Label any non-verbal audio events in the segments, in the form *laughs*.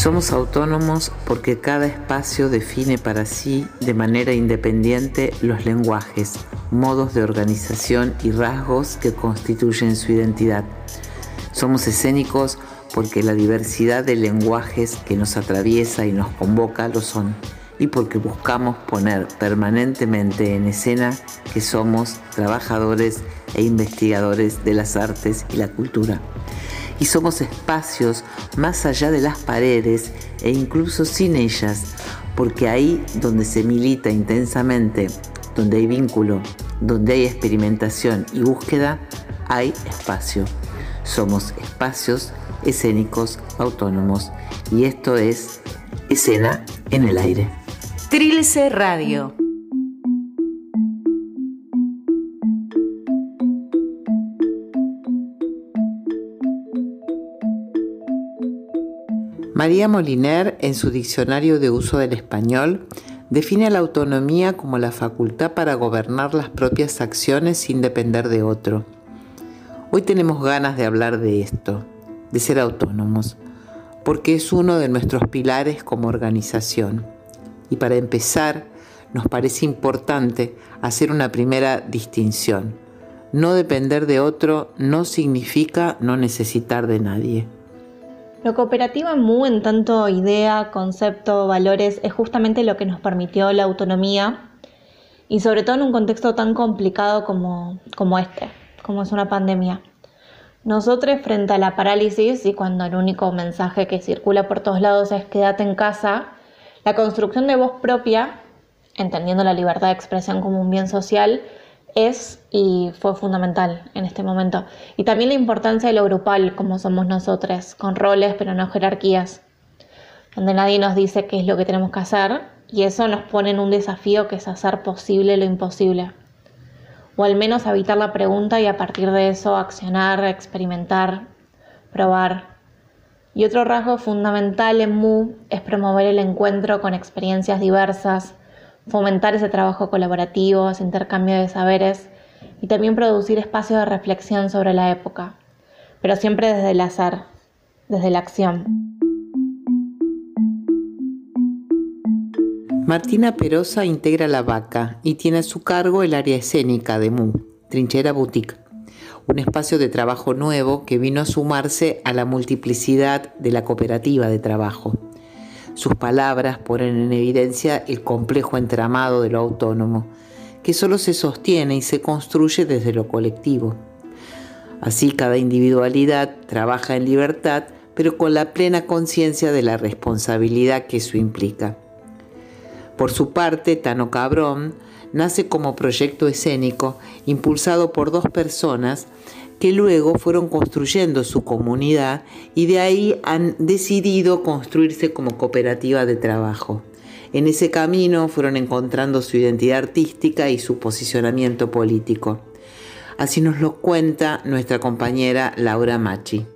Somos autónomos porque cada espacio define para sí de manera independiente los lenguajes, modos de organización y rasgos que constituyen su identidad. Somos escénicos porque la diversidad de lenguajes que nos atraviesa y nos convoca lo son, y porque buscamos poner permanentemente en escena que somos trabajadores e investigadores de las artes y la cultura y somos espacios más allá de las paredes e incluso sin ellas, porque ahí donde se milita intensamente, donde hay vínculo, donde hay experimentación y búsqueda, hay espacio. Somos espacios escénicos autónomos y esto es escena en el aire. Trilce Radio María Moliner, en su Diccionario de Uso del Español, define la autonomía como la facultad para gobernar las propias acciones sin depender de otro. Hoy tenemos ganas de hablar de esto, de ser autónomos, porque es uno de nuestros pilares como organización. Y para empezar, nos parece importante hacer una primera distinción. No depender de otro no significa no necesitar de nadie. Lo cooperativo en MU, en tanto idea, concepto, valores, es justamente lo que nos permitió la autonomía y sobre todo en un contexto tan complicado como, como este, como es una pandemia. Nosotros frente a la parálisis y cuando el único mensaje que circula por todos lados es quédate en casa, la construcción de voz propia, entendiendo la libertad de expresión como un bien social, es y fue fundamental en este momento. Y también la importancia de lo grupal, como somos nosotros, con roles pero no jerarquías, donde nadie nos dice qué es lo que tenemos que hacer y eso nos pone en un desafío que es hacer posible lo imposible. O al menos evitar la pregunta y a partir de eso accionar, experimentar, probar. Y otro rasgo fundamental en MU es promover el encuentro con experiencias diversas, fomentar ese trabajo colaborativo, ese intercambio de saberes y también producir espacios de reflexión sobre la época, pero siempre desde el azar, desde la acción. Martina Perosa integra La Vaca y tiene a su cargo el área escénica de MU, Trinchera Boutique, un espacio de trabajo nuevo que vino a sumarse a la multiplicidad de la cooperativa de trabajo. Sus palabras ponen en evidencia el complejo entramado de lo autónomo, que solo se sostiene y se construye desde lo colectivo. Así cada individualidad trabaja en libertad, pero con la plena conciencia de la responsabilidad que eso implica. Por su parte, Tano Cabrón nace como proyecto escénico impulsado por dos personas que luego fueron construyendo su comunidad y de ahí han decidido construirse como cooperativa de trabajo. En ese camino fueron encontrando su identidad artística y su posicionamiento político. Así nos lo cuenta nuestra compañera Laura Machi.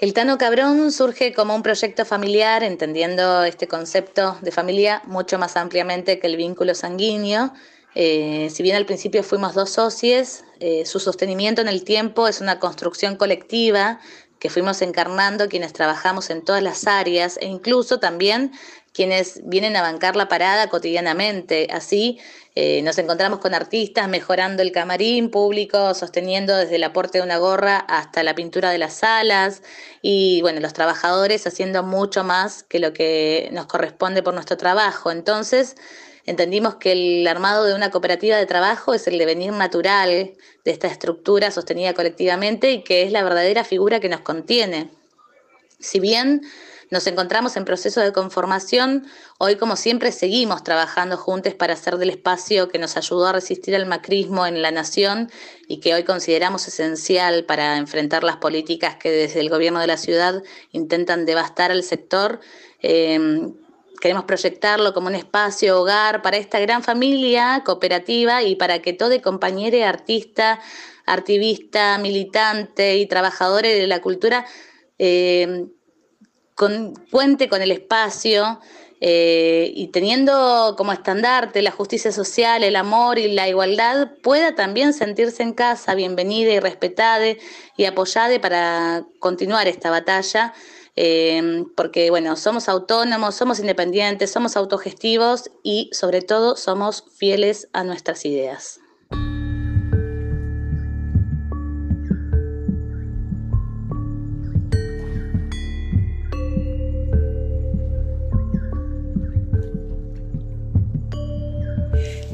El Tano Cabrón surge como un proyecto familiar, entendiendo este concepto de familia mucho más ampliamente que el vínculo sanguíneo, eh, si bien al principio fuimos dos socios, eh, su sostenimiento en el tiempo es una construcción colectiva que fuimos encarnando quienes trabajamos en todas las áreas e incluso también quienes vienen a bancar la parada cotidianamente. Así eh, nos encontramos con artistas mejorando el camarín público, sosteniendo desde el aporte de una gorra hasta la pintura de las salas y bueno, los trabajadores haciendo mucho más que lo que nos corresponde por nuestro trabajo. Entonces, Entendimos que el armado de una cooperativa de trabajo es el devenir natural de esta estructura sostenida colectivamente y que es la verdadera figura que nos contiene. Si bien nos encontramos en proceso de conformación, hoy como siempre seguimos trabajando juntos para hacer del espacio que nos ayudó a resistir al macrismo en la nación y que hoy consideramos esencial para enfrentar las políticas que desde el gobierno de la ciudad intentan devastar al sector. Eh, Queremos proyectarlo como un espacio hogar para esta gran familia cooperativa y para que todo compañero artista, activista, militante y trabajadores de la cultura eh, cuente con el espacio eh, y teniendo como estandarte la justicia social, el amor y la igualdad, pueda también sentirse en casa, bienvenida y respetada y apoyada para continuar esta batalla eh, porque bueno, somos autónomos, somos independientes, somos autogestivos y sobre todo somos fieles a nuestras ideas.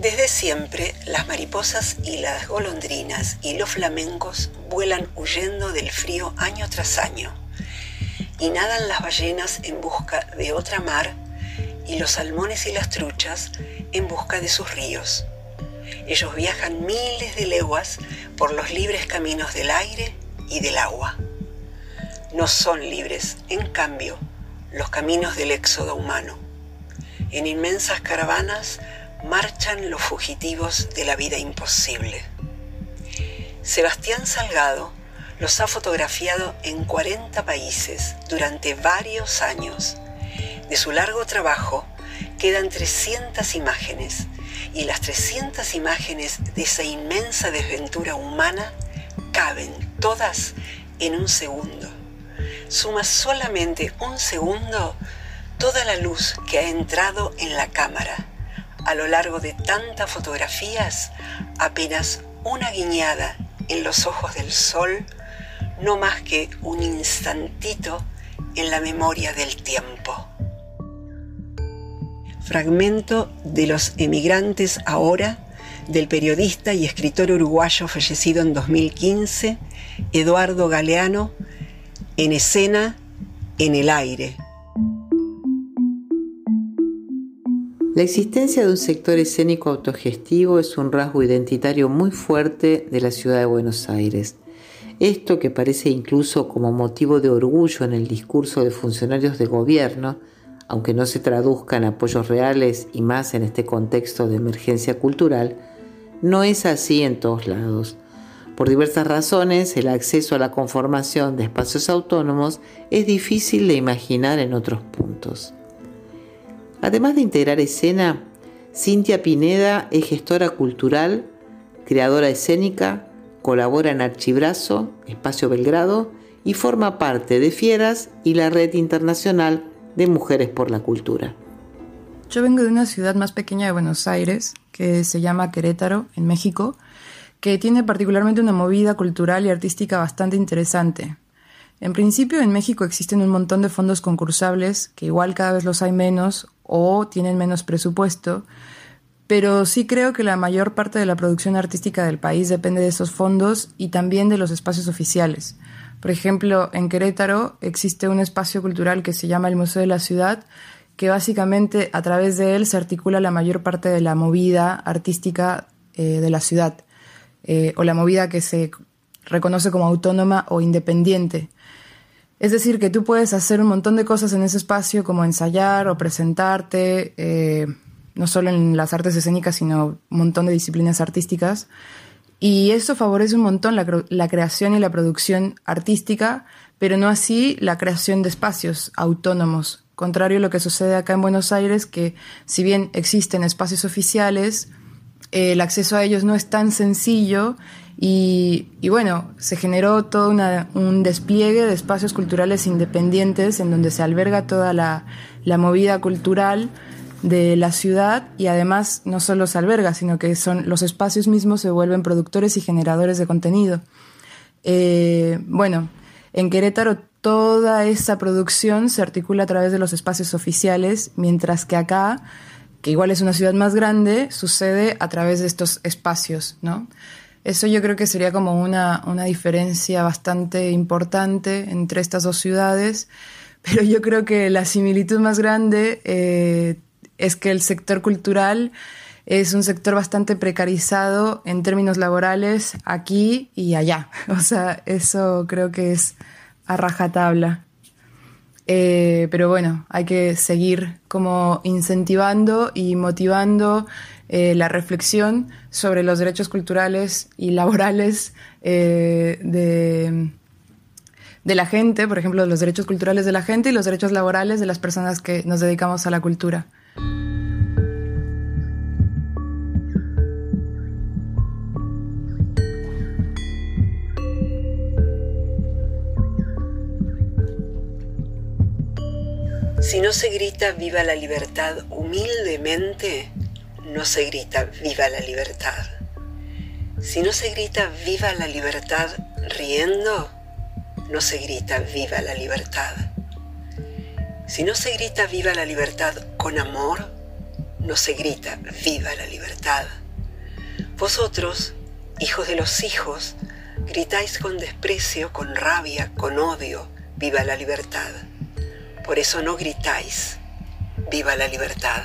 Desde siempre, las mariposas y las golondrinas y los flamencos vuelan huyendo del frío año tras año. Y nadan las ballenas en busca de otra mar y los salmones y las truchas en busca de sus ríos. Ellos viajan miles de leguas por los libres caminos del aire y del agua. No son libres, en cambio, los caminos del éxodo humano. En inmensas caravanas marchan los fugitivos de la vida imposible. Sebastián Salgado los ha fotografiado en 40 países durante varios años. De su largo trabajo quedan 300 imágenes y las 300 imágenes de esa inmensa desventura humana caben todas en un segundo. Suma solamente un segundo toda la luz que ha entrado en la cámara a lo largo de tantas fotografías, apenas una guiñada en los ojos del sol, no más que un instantito en la memoria del tiempo. Fragmento de Los emigrantes ahora del periodista y escritor uruguayo fallecido en 2015, Eduardo Galeano, en escena, en el aire. La existencia de un sector escénico autogestivo es un rasgo identitario muy fuerte de la ciudad de Buenos Aires. Esto que parece incluso como motivo de orgullo en el discurso de funcionarios de gobierno, aunque no se traduzca en apoyos reales y más en este contexto de emergencia cultural, no es así en todos lados. Por diversas razones, el acceso a la conformación de espacios autónomos es difícil de imaginar en otros puntos. Además de integrar escena, Cintia Pineda es gestora cultural, creadora escénica, colabora en Archibrazo, Espacio Belgrado y forma parte de Fieras y la Red Internacional de Mujeres por la Cultura. Yo vengo de una ciudad más pequeña de Buenos Aires, que se llama Querétaro, en México, que tiene particularmente una movida cultural y artística bastante interesante. En principio, en México existen un montón de fondos concursables, que igual cada vez los hay menos o tienen menos presupuesto, pero sí creo que la mayor parte de la producción artística del país depende de esos fondos y también de los espacios oficiales. Por ejemplo, en Querétaro existe un espacio cultural que se llama el Museo de la Ciudad, que básicamente a través de él se articula la mayor parte de la movida artística eh, de la ciudad, eh, o la movida que se reconoce como autónoma o independiente. Es decir, que tú puedes hacer un montón de cosas en ese espacio, como ensayar o presentarte, eh, no solo en las artes escénicas, sino un montón de disciplinas artísticas. Y eso favorece un montón la, la creación y la producción artística, pero no así la creación de espacios autónomos. Contrario a lo que sucede acá en Buenos Aires, que si bien existen espacios oficiales, eh, el acceso a ellos no es tan sencillo y, bueno, se generó todo un despliegue de espacios culturales independientes en donde se alberga toda la, movida cultural de la ciudad y además no solo se alberga, sino que son los espacios mismos se vuelven productores y generadores de contenido. Eh, bueno, en Querétaro toda esa producción se articula a través de los espacios oficiales, mientras que acá, que igual es una ciudad más grande, sucede a través de estos espacios, ¿no? Eso yo creo que sería como una, diferencia bastante importante entre estas dos ciudades, *laughs* pero yo creo que la similitud más grande eh, es que el sector cultural es un sector bastante precarizado en términos laborales aquí y allá. *laughs* O sea, eso creo que es a rajatabla. Eh, pero bueno, hay que seguir como incentivando y motivando eh, la reflexión sobre los derechos culturales y laborales eh, de, de la gente, por ejemplo, los derechos culturales de la gente y los derechos laborales de las personas que nos dedicamos a la cultura. Si no se grita viva la libertad humildemente, no se grita viva la libertad. Si no se grita viva la libertad riendo, no se grita viva la libertad. Si no se grita viva la libertad con amor, no se grita viva la libertad. Vosotros, hijos de los hijos, gritáis con desprecio, con rabia, con odio, viva la libertad. Por eso no gritáis, viva la libertad.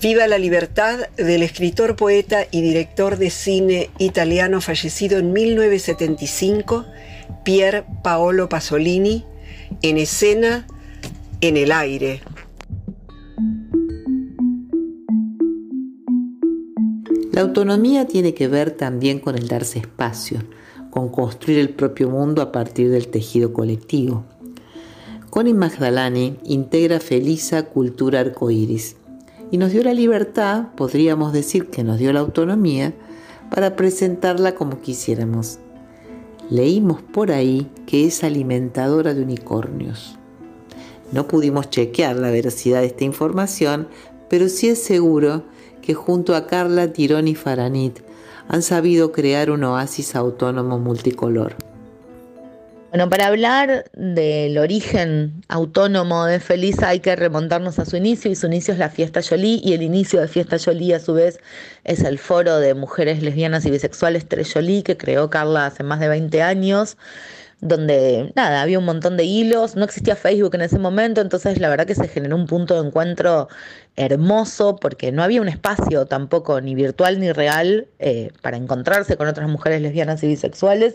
Viva la libertad del escritor, poeta y director de cine italiano fallecido en 1975, Pier Paolo Pasolini, en escena, en el aire. La autonomía tiene que ver también con el darse espacio, con construir el propio mundo a partir del tejido colectivo. Connie Magdalani integra Felisa Cultura Arcoiris y nos dio la libertad, podríamos decir que nos dio la autonomía, para presentarla como quisiéramos. Leímos por ahí que es alimentadora de unicornios. No pudimos chequear la veracidad de esta información, pero sí es seguro que junto a Carla Tirón y Faranit han sabido crear un oasis autónomo multicolor. Bueno, para hablar del origen autónomo de Felisa hay que remontarnos a su inicio y su inicio es la Fiesta Jolie y el inicio de Fiesta Jolie a su vez es el foro de mujeres lesbianas y bisexuales Tres Jolie que creó Carla hace más de 20 años donde nada, había un montón de hilos, no existía Facebook en ese momento, entonces la verdad que se generó un punto de encuentro hermoso porque no había un espacio tampoco ni virtual ni real eh, para encontrarse con otras mujeres lesbianas y bisexuales.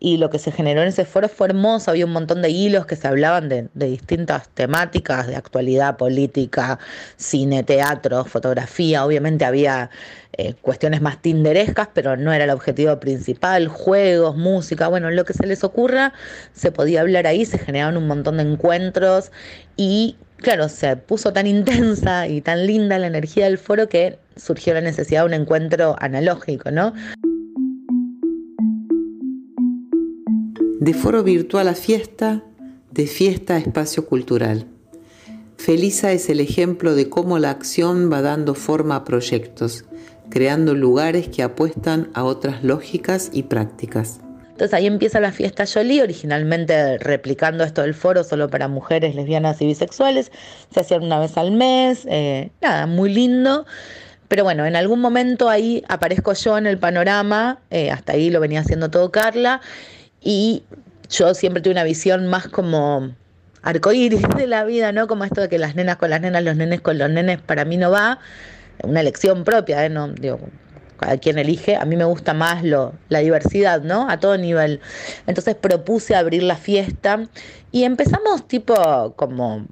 Y lo que se generó en ese foro fue hermoso, había un montón de hilos que se hablaban de, distintas temáticas, de actualidad política, cine, teatro, fotografía, obviamente había eh, cuestiones más tinderescas, pero no era el objetivo principal, juegos, música, bueno, lo que se les ocurra, se podía hablar ahí, se generaban un montón de encuentros y claro, se puso tan intensa y tan linda la energía del foro que surgió la necesidad de un encuentro analógico, ¿no? De foro virtual a fiesta, de fiesta a espacio cultural. Felisa es el ejemplo de cómo la acción va dando forma a proyectos, creando lugares que apuestan a otras lógicas y prácticas. Entonces ahí empieza la fiesta Jolie, originalmente replicando esto del foro solo para mujeres lesbianas y bisexuales. Se hacían una vez al mes, eh, nada, muy lindo. Pero bueno, en algún momento ahí aparezco yo en el panorama, eh, hasta ahí lo venía haciendo todo Carla, y yo siempre tuve una visión más como arcoíris de la vida, ¿no? Como esto de que las nenas con las nenas, los nenes con los nenes, para mí no va. Una elección propia, ¿eh? No, digo, a quien elige, a mí me gusta más lo, la diversidad, ¿no? A todo nivel. Entonces propuse abrir la fiesta y empezamos tipo como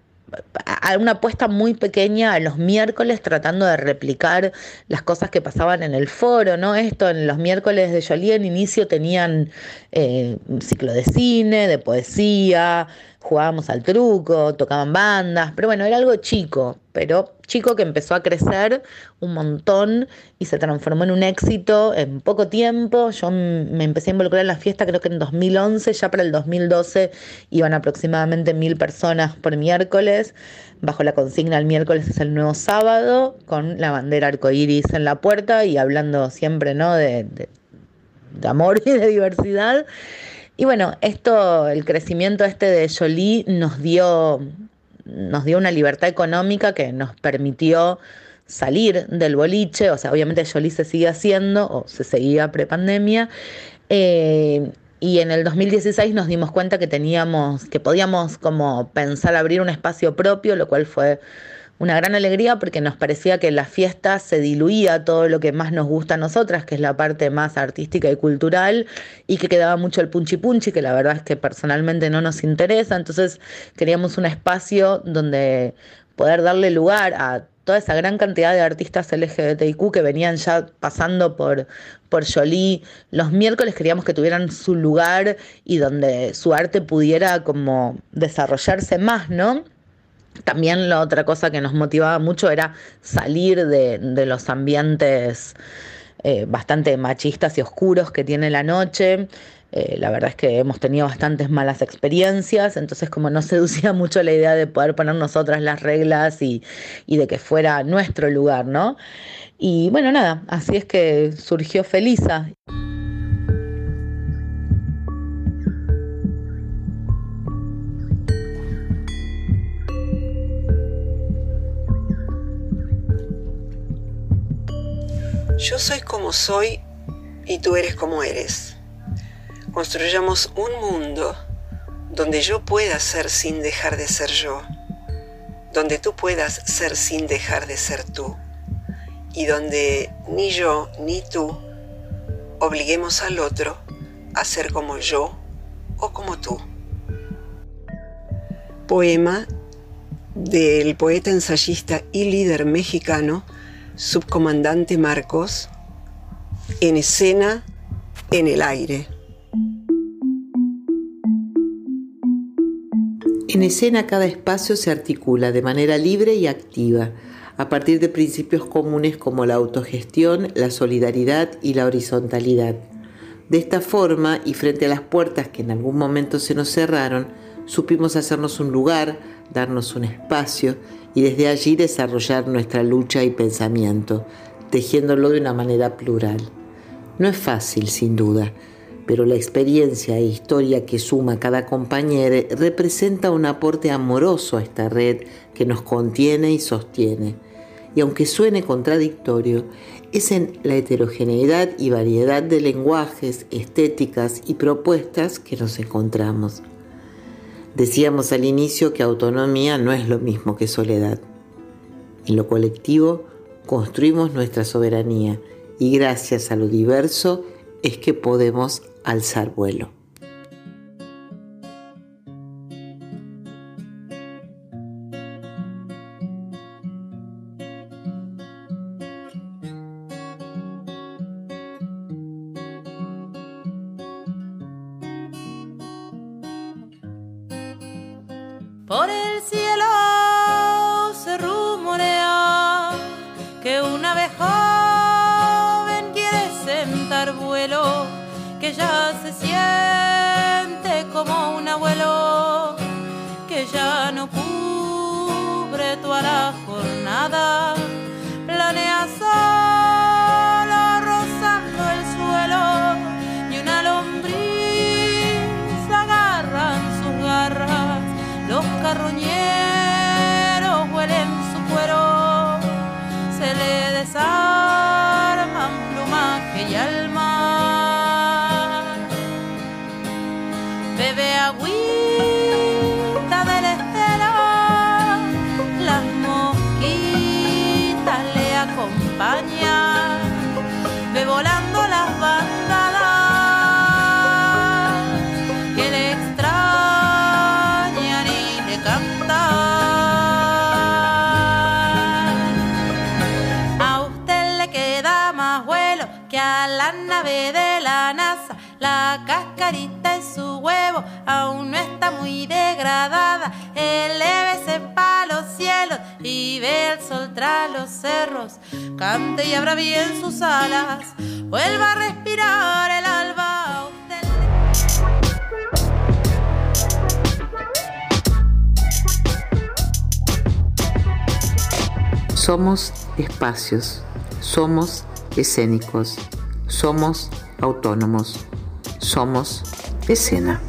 a una apuesta muy pequeña a los miércoles tratando de replicar las cosas que pasaban en el foro, ¿no? Esto en los miércoles de Jolie en inicio tenían eh, un ciclo de cine, de poesía, jugábamos al truco, tocaban bandas, pero bueno, era algo chico, pero chico que empezó a crecer un montón y se transformó en un éxito en poco tiempo. Yo me empecé a involucrar en la fiesta creo que en 2011, ya para el 2012 iban aproximadamente mil personas por miércoles, bajo la consigna el miércoles es el nuevo sábado, con la bandera arcoíris en la puerta y hablando siempre ¿no? de, de amor *laughs* y de diversidad. Y bueno, esto, el crecimiento este de Jolie nos dio, nos dio una libertad económica que nos permitió salir del boliche, o sea, obviamente Jolie se sigue haciendo o se seguía prepandemia. Eh, y en el 2016 nos dimos cuenta que teníamos, que podíamos como pensar abrir un espacio propio, lo cual fue una gran alegría porque nos parecía que la fiesta se diluía todo lo que más nos gusta a nosotras, que es la parte más artística y cultural, y que quedaba mucho el punchi punchi, que la verdad es que personalmente no nos interesa. Entonces queríamos un espacio donde poder darle lugar a toda esa gran cantidad de artistas LGBTIQ que venían ya pasando por, por Jolie. Los miércoles queríamos que tuvieran su lugar y donde su arte pudiera como desarrollarse más, ¿no? También la otra cosa que nos motivaba mucho era salir de, los ambientes eh, bastante machistas y oscuros que tiene la noche. Eh, la verdad es que hemos tenido bastantes malas experiencias, entonces como no *laughs* seducía mucho la idea de poder poner nosotras las reglas y, y de que fuera nuestro lugar, ¿no? Y bueno, nada, así es que surgió Felisa. Yo soy como soy y tú eres como eres. Construyamos un mundo donde yo pueda ser sin dejar de ser yo, donde tú puedas ser sin dejar de ser tú, y donde ni yo ni tú obliguemos al otro a ser como yo o como tú. Poema del poeta ensayista y líder mexicano subcomandante Marcos, en escena, en el aire. En escena cada espacio se articula de manera libre y activa, a partir de principios comunes como la autogestión, la solidaridad y la horizontalidad. De esta forma, y frente a las puertas que en algún momento se nos cerraron, supimos hacernos un lugar, darnos un espacio y desde allí desarrollar nuestra lucha y pensamiento, tejiéndolo de una manera plural. No es fácil, sin duda, pero la experiencia e historia que suma cada compañero representa un aporte amoroso a esta red que nos contiene y sostiene. Y aunque suene contradictorio, es en la heterogeneidad y variedad de lenguajes, estéticas y propuestas que nos encontramos. Decíamos al inicio que autonomía no es lo mismo que soledad. En lo colectivo construimos nuestra soberanía y gracias a lo diverso es que podemos alzar vuelo. Cubre toda degradada. Elévese pa' los cielos y ve el sol tras los cerros. Cante y abra bien sus alas. Vuelva a respirar el alba. Somos espacios, somos escénicos, somos autónomos, somos escena.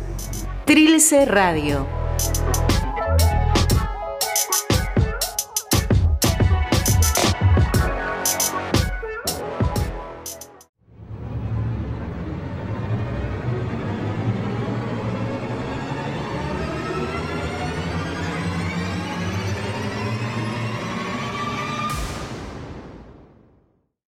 Trilce Radio.